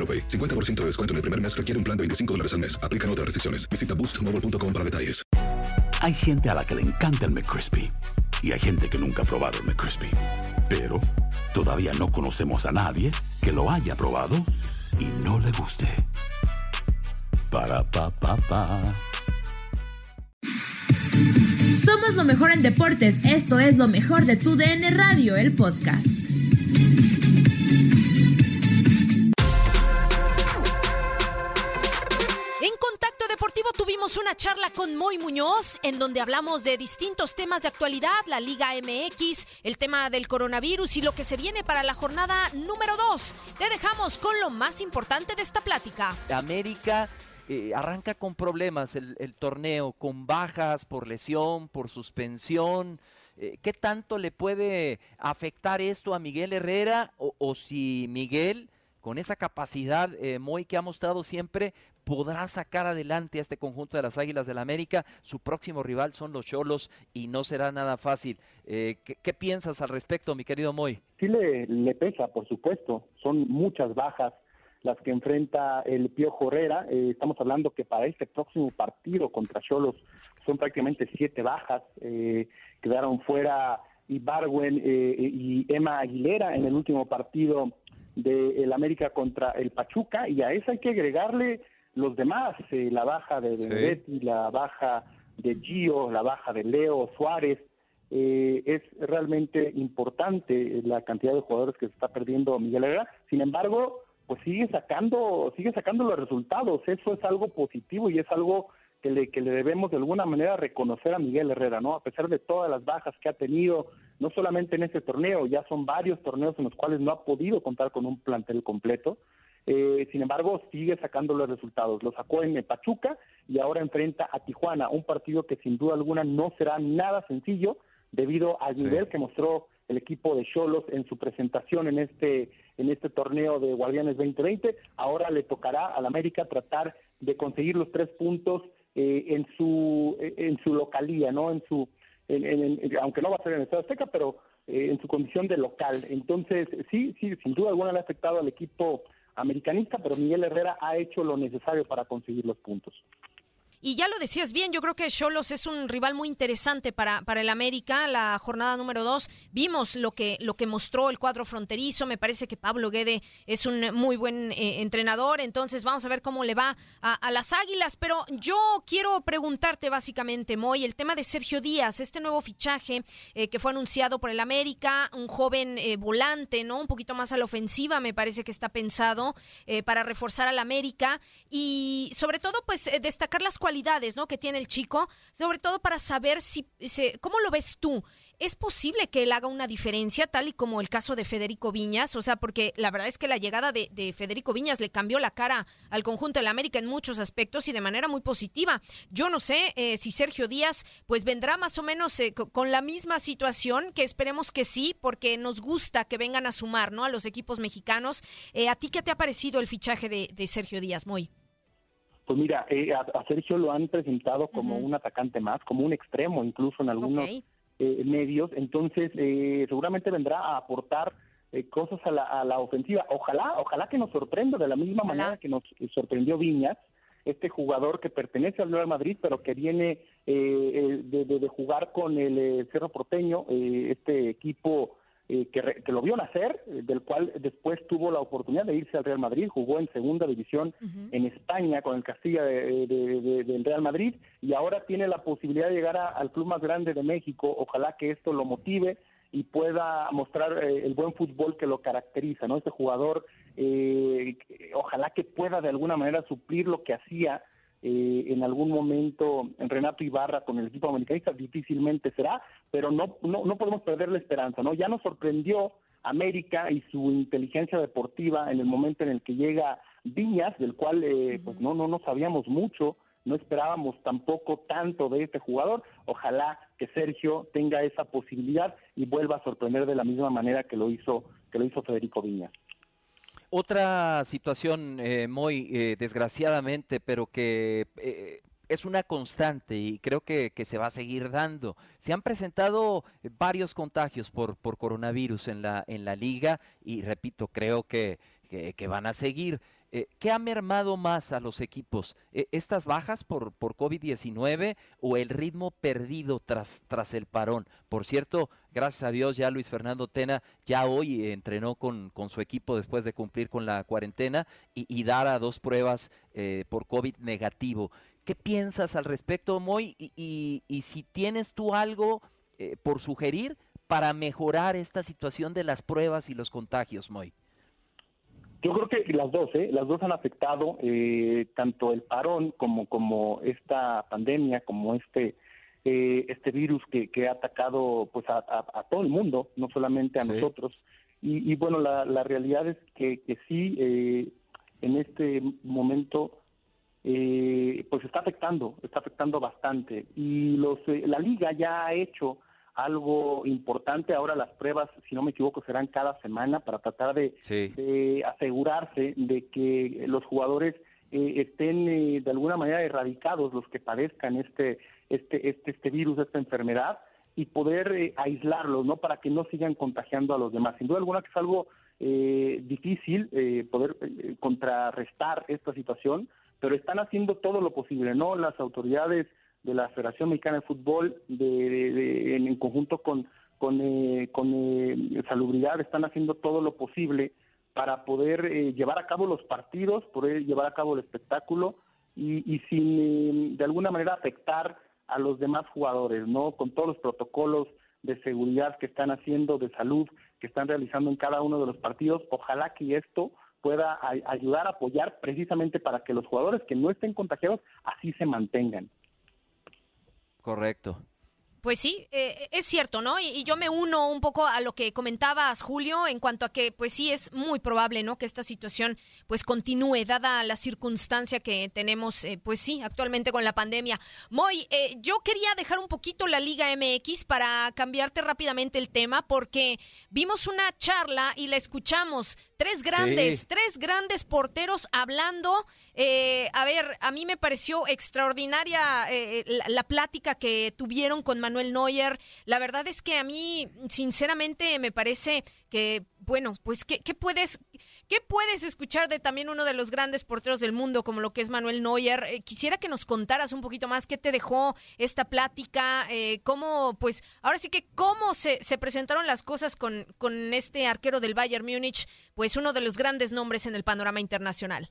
AroPay. 50% de descuento en el primer mes requiere un plan de 25 dólares al mes. Aplican otras restricciones. Visita boostmobile.com para detalles. Hay gente a la que le encanta el McCrispy y hay gente que nunca ha probado el McCrispy. Pero todavía no conocemos a nadie que lo haya probado y no le guste. Para pa pa pa. Somos lo mejor en deportes. Esto es lo mejor de tu DN Radio, el podcast. Deportivo tuvimos una charla con Moy Muñoz en donde hablamos de distintos temas de actualidad, la Liga MX, el tema del coronavirus y lo que se viene para la jornada número 2. Te dejamos con lo más importante de esta plática. América eh, arranca con problemas el, torneo, con bajas por lesión, por suspensión. Eh, ¿Qué tanto le puede afectar esto a Miguel Herrera? O, o si Miguel, con esa capacidad, eh, Moy, que ha mostrado siempre, podrá sacar adelante a este conjunto de las Águilas del América. Su próximo rival son los Cholos y no será nada fácil. Eh, ¿qué, piensas al respecto, mi querido Moy? Sí le, le pesa, por supuesto. Son muchas bajas las que enfrenta el Piojo Herrera. Eh, estamos hablando que para este próximo partido contra Cholos son prácticamente siete bajas. Eh, quedaron fuera Ibarwen eh, y Emma Aguilera en el último partido del América contra el Pachuca y a eso hay que agregarle los demás, eh, la baja de Benedetti, la baja de Gio, la baja de Leo Suárez, eh, es realmente importante la cantidad de jugadores que se está perdiendo Miguel Herrera. Sin embargo, pues sigue sacando, sigue sacando los resultados. Eso es algo positivo y es algo que le, que le debemos de alguna manera reconocer a Miguel Herrera, ¿no? A pesar de todas las bajas que ha tenido, no solamente en este torneo, ya son varios torneos en los cuales no ha podido contar con un plantel completo. Eh, sin embargo, sigue sacando los resultados. Lo sacó en Pachuca y ahora enfrenta a Tijuana, un partido que sin duda alguna no será nada sencillo debido al nivel que mostró el equipo de Cholos en su presentación en este en este torneo de Guardianes 2020. Ahora le tocará al América tratar de conseguir los tres puntos eh, en su en su localía, no en su en- aunque no va a ser en el Estado Azteca, pero eh, en su condición de local. Entonces, sí, sí, sin duda alguna le ha afectado al equipo americanista, pero Miguel Herrera ha hecho lo necesario para conseguir los puntos. Y ya lo decías bien, yo creo que Cholos es un rival muy interesante para, para el América. La jornada número dos, vimos lo que, lo que mostró el cuadro fronterizo. Me parece que Pablo Guede es un muy buen eh, entrenador. Entonces vamos a ver cómo le va a, a las águilas. Pero yo quiero preguntarte básicamente, Moy, el tema de Sergio Díaz, este nuevo fichaje eh, que fue anunciado por el América, un joven eh, volante, ¿no? Un poquito más a la ofensiva, me parece que está pensado para reforzar al América. Y sobre todo, pues, destacar las cualidades, ¿no? Que tiene el chico, sobre todo para saber si, ¿cómo lo ves tú? ¿Es posible que él haga una diferencia, tal y como el caso de Federico Viñas? O sea, porque la verdad es que la llegada de, de Federico Viñas le cambió la cara al conjunto del América en muchos aspectos y de manera muy positiva. Yo no sé eh, si Sergio Díaz, pues, vendrá más o menos eh, co- con la misma situación, que esperemos que sí, porque nos gusta que vengan a sumar, ¿no? A los equipos mexicanos. Eh, ¿A ti qué te ha parecido el fichaje de, de Sergio Díaz, Moy? Pues mira, eh, a, Sergio lo han presentado como un atacante más, como un extremo incluso en algunos eh, medios, entonces eh, seguramente vendrá a aportar cosas a la, a la, ofensiva. Ojalá, ojalá que nos sorprenda de la misma manera que nos sorprendió Viñas, este jugador que pertenece al Real Madrid, pero que viene de, de, jugar con el Cerro Porteño, este equipo eh, que, lo vio nacer, eh, del cual después tuvo la oportunidad de irse al Real Madrid, jugó en segunda división en España con el Castilla de, del Real Madrid y ahora tiene la posibilidad de llegar al club más grande de México. Ojalá que esto lo motive y pueda mostrar eh, el buen fútbol que lo caracteriza, ¿no? Este jugador, ojalá que pueda de alguna manera suplir lo que hacía eh, en algún momento Renato Ibarra con el equipo americanista, difícilmente será, pero no, no, no podemos perder la esperanza, ¿no? Ya nos sorprendió América y su inteligencia deportiva en el momento en el que llega Viñas, del cual eh, pues no, no, no sabíamos mucho, no esperábamos tampoco tanto de este jugador. Ojalá que Sergio tenga esa posibilidad y vuelva a sorprender de la misma manera que lo hizo, que lo hizo Federico Viñas. Otra situación eh, muy eh, desgraciadamente, pero que eh, es una constante y creo que, se va a seguir dando. Se han presentado varios contagios por, por coronavirus en la, en la liga y repito, creo que, que van a seguir. Eh, ¿Qué ha mermado más a los equipos? Eh, ¿Estas bajas por, por COVID-19 o el ritmo perdido tras, tras el parón? Por cierto, gracias a Dios ya Luis Fernando Tena ya hoy entrenó con, con su equipo después de cumplir con la cuarentena y, y dar a dos pruebas eh, por COVID negativo. ¿Qué piensas al respecto, Moy? Y, y, si tienes tú algo por sugerir para mejorar esta situación de las pruebas y los contagios, Moy. Yo creo que las dos, ¿eh? las dos han afectado eh, tanto el parón como como esta pandemia, como este eh, este virus que, que, ha atacado pues a, todo el mundo, no solamente a nosotros. Y, bueno, la, la, realidad es que, que sí, eh, en este momento pues está afectando, está afectando bastante. Y los la liga ya ha hecho algo importante. Ahora las pruebas, si no me equivoco, serán cada semana para tratar de, asegurarse de que los jugadores eh, estén eh, de alguna manera erradicados los que padezcan este este este este virus, esta enfermedad y poder eh, aislarlos, ¿no? Para que no sigan contagiando a los demás. Sin duda alguna que es algo difícil poder contrarrestar esta situación, pero están haciendo todo lo posible, ¿no? Las autoridades de la Federación Mexicana de Fútbol, de, en, conjunto con, con, eh, con eh, Salubridad, están haciendo todo lo posible para poder eh, llevar a cabo los partidos, poder llevar a cabo el espectáculo y, sin de alguna manera afectar a los demás jugadores, ¿no? Con todos los protocolos de seguridad que están haciendo, de salud, que están realizando en cada uno de los partidos. Ojalá que esto pueda ayudar a apoyar precisamente para que los jugadores que no estén contagiados así se mantengan. Correcto. Pues sí, eh, es cierto, ¿no? Y, yo me uno un poco a lo que comentabas, Julio, en cuanto a que, pues sí, es muy probable, ¿no? Que esta situación, pues, continúe, dada la circunstancia que tenemos, eh, pues sí, actualmente con la pandemia. Moy, eh, yo quería dejar un poquito la Liga MX para cambiarte rápidamente el tema, porque vimos una charla y la escuchamos. Tres grandes, tres grandes porteros hablando. A ver, a mí me pareció extraordinaria la, la plática que tuvieron con Manuel Neuer. La verdad es que a mí, sinceramente, me parece que, bueno, pues, ¿qué, puedes, qué puedes escuchar de también uno de los grandes porteros del mundo, como lo que es Manuel Neuer? Eh, quisiera que nos contaras un poquito más qué te dejó esta plática, eh, cómo, pues, ahora sí que cómo se, se presentaron las cosas con, con este arquero del Bayern Múnich, pues uno de los grandes nombres en el panorama internacional.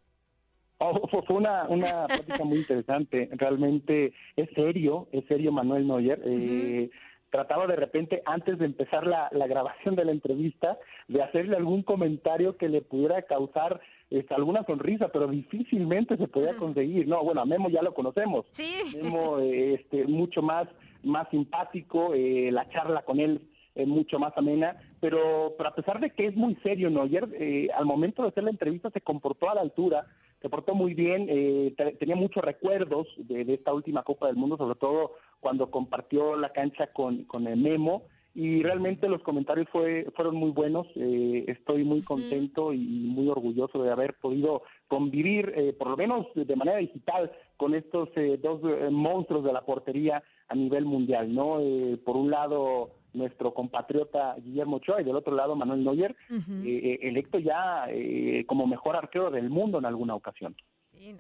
Oh, fue una, una plática muy interesante. Realmente es serio, es serio Manuel Neuer. Eh, trataba de repente, antes de empezar la, la, grabación de la entrevista, de hacerle algún comentario que le pudiera causar este, alguna sonrisa, pero difícilmente se podía conseguir. No, bueno, a Memo ya lo conocemos. Sí. Memo, este, mucho más, más simpático, eh, la charla con él es mucho más amena, pero, pero a pesar de que es muy serio, Neuer, eh, al momento de hacer la entrevista se comportó a la altura, se portó muy bien, eh, tenía muchos recuerdos de, esta última Copa del Mundo, sobre todo cuando compartió la cancha con, con el Memo, y realmente los comentarios fue, fueron muy buenos. Eh, estoy muy contento y muy orgulloso de haber podido convivir, eh, por lo menos de manera digital, con estos eh, dos monstruos de la portería a nivel mundial. no Por un lado, nuestro compatriota Guillermo Ochoa y del otro lado Manuel Neuer, electo ya como mejor arquero del mundo en alguna ocasión. Sí,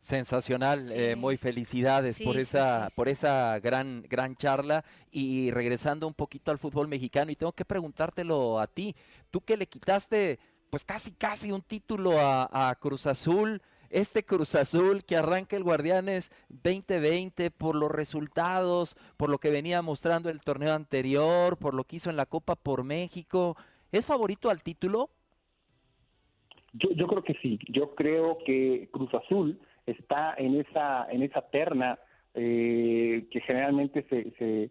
Sensacional, eh, muy felicidades por esa por esa gran gran charla. Y regresando un poquito al fútbol mexicano y tengo que preguntártelo a ti, tú que le quitaste pues casi casi un título a, Cruz Azul, este Cruz Azul que arranca el Guardianes 2020 por los resultados, por lo que venía mostrando el torneo anterior, por lo que hizo en la Copa por México, ¿es favorito al título? Yo, yo creo que sí, yo creo que Cruz Azul está en esa, en esa terna eh, que generalmente se, se,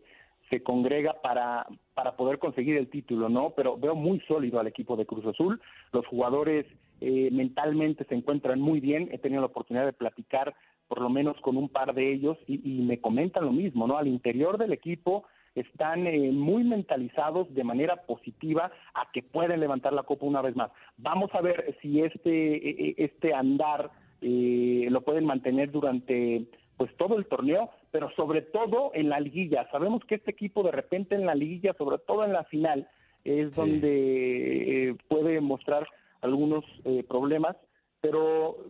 se congrega para, para poder conseguir el título, ¿no? Pero veo muy sólido al equipo de Cruz Azul. Los jugadores eh, mentalmente se encuentran muy bien. He tenido la oportunidad de platicar por lo menos con un par de ellos y, me comentan lo mismo, ¿no? Al interior del equipo están eh, muy mentalizados de manera positiva a que pueden levantar la copa una vez más. Vamos a ver si este, e, e, este andar eh, lo pueden mantener durante pues todo el torneo, pero sobre todo en la liguilla. Sabemos que este equipo de repente en la liguilla, sobre todo en la final, es donde eh, puede mostrar algunos eh, problemas, pero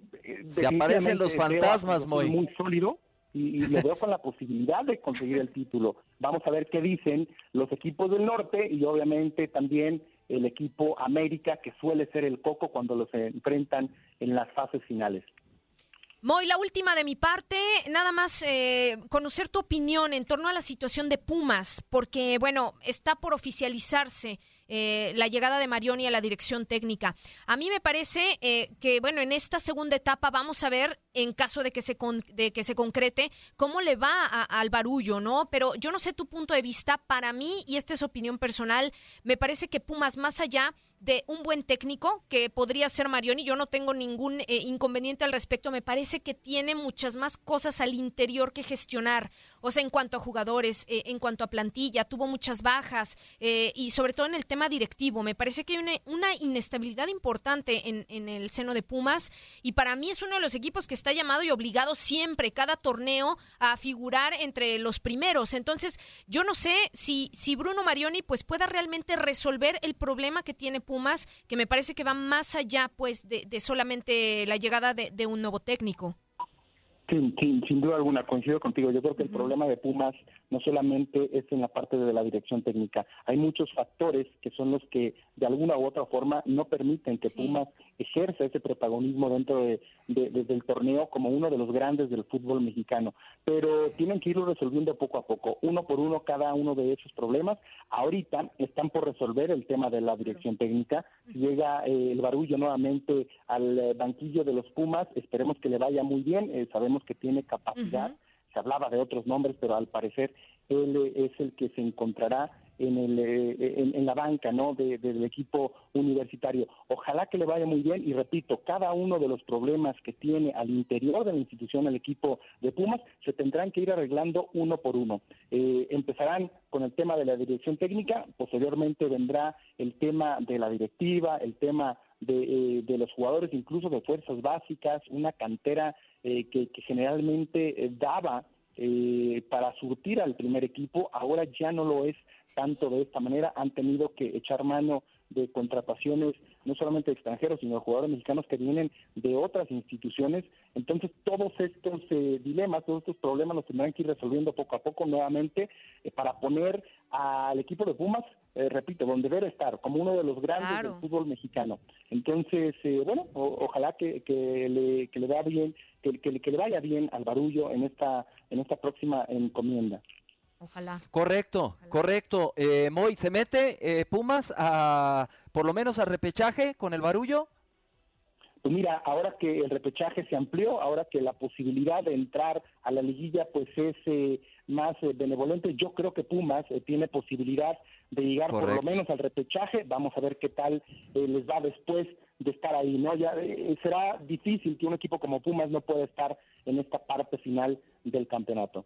se aparecen los fantasmas, muy muy sólido y, y lo veo con la posibilidad de conseguir el título. Vamos a ver qué dicen los equipos del norte y obviamente también el equipo América, que suele ser el coco cuando los enfrentan en las fases finales. Moy, la última de mi parte, nada más eh, conocer tu opinión en torno a la situación de Pumas, porque bueno, está por oficializarse eh, la llegada de Marioni a la dirección técnica. A mí me parece eh, que, bueno, en esta segunda etapa vamos a ver, en caso de que se, de que se concrete, cómo le va al barullo, ¿no? Pero yo no sé tu punto de vista. Para mí, y esta es opinión personal, me parece que Pumas, más allá de un buen técnico, que podría ser Marioni, yo no tengo ningún eh, inconveniente al respecto, me parece que tiene muchas más cosas al interior que gestionar, o sea, en cuanto a jugadores, en cuanto a plantilla, tuvo muchas bajas, y sobre todo en el tema directivo. Me parece que hay una, inestabilidad importante en, en, el seno de Pumas y para mí es uno de los equipos que está llamado y obligado siempre, cada torneo, a figurar entre los primeros. Entonces, yo no sé si, si Bruno Marioni pues pueda realmente resolver el problema que tiene Pumas, que me parece que va más allá pues de, solamente la llegada de un nuevo técnico. Sin, sin, duda alguna, coincido contigo. Yo creo que el problema de Pumas no solamente es en la parte de la dirección técnica. Hay muchos factores que son los que de alguna u otra forma no permiten que Pumas ejerza ese protagonismo dentro de, del torneo como uno de los grandes del fútbol mexicano. Pero tienen que irlo resolviendo poco a poco, uno por uno cada uno de esos problemas. Ahorita están por resolver el tema de la dirección técnica. Si llega eh, el barullo nuevamente al eh, banquillo de los Pumas, esperemos que le vaya muy bien. Eh, sabemos que tiene capacidad. Se hablaba de otros nombres, pero al parecer él es el que se encontrará en, el, eh, en, la banca ¿no? del equipo universitario. Ojalá que le vaya muy bien y repito, cada uno de los problemas que tiene al interior de la institución el equipo de Pumas se tendrán que ir arreglando uno por uno. Eh, empezarán con el tema de la dirección técnica, posteriormente vendrá el tema de la directiva, el tema de, eh, de los jugadores, incluso de fuerzas básicas, una cantera eh, que, generalmente eh, daba eh, para surtir al primer equipo, ahora ya no lo es tanto de esta manera, han tenido que echar mano de contrataciones no solamente de extranjeros, sino de jugadores mexicanos que vienen de otras instituciones. Entonces, todos estos dilemas, todos estos problemas los tendrán que ir resolviendo poco a poco nuevamente para poner al equipo de Pumas eh, repito, donde debe estar, como uno de los grandes del fútbol mexicano. Entonces, eh, bueno, ojalá que, que, le, que le vaya bien, que, que, le vaya bien al barullo en esta, en esta próxima encomienda. Ojalá. Correcto, correcto. Eh, Moy, ¿se mete eh, Pumas a, por lo menos al repechaje con el barullo? Pues mira, ahora que el repechaje se amplió, ahora que la posibilidad de entrar a la liguilla pues es eh, más eh, benevolente, yo creo que Pumas eh, tiene posibilidad de llegar por lo menos al repechaje, vamos a ver qué tal les va después de estar ahí, ¿no? Ya será difícil que un equipo como Pumas no pueda estar en esta parte final del campeonato.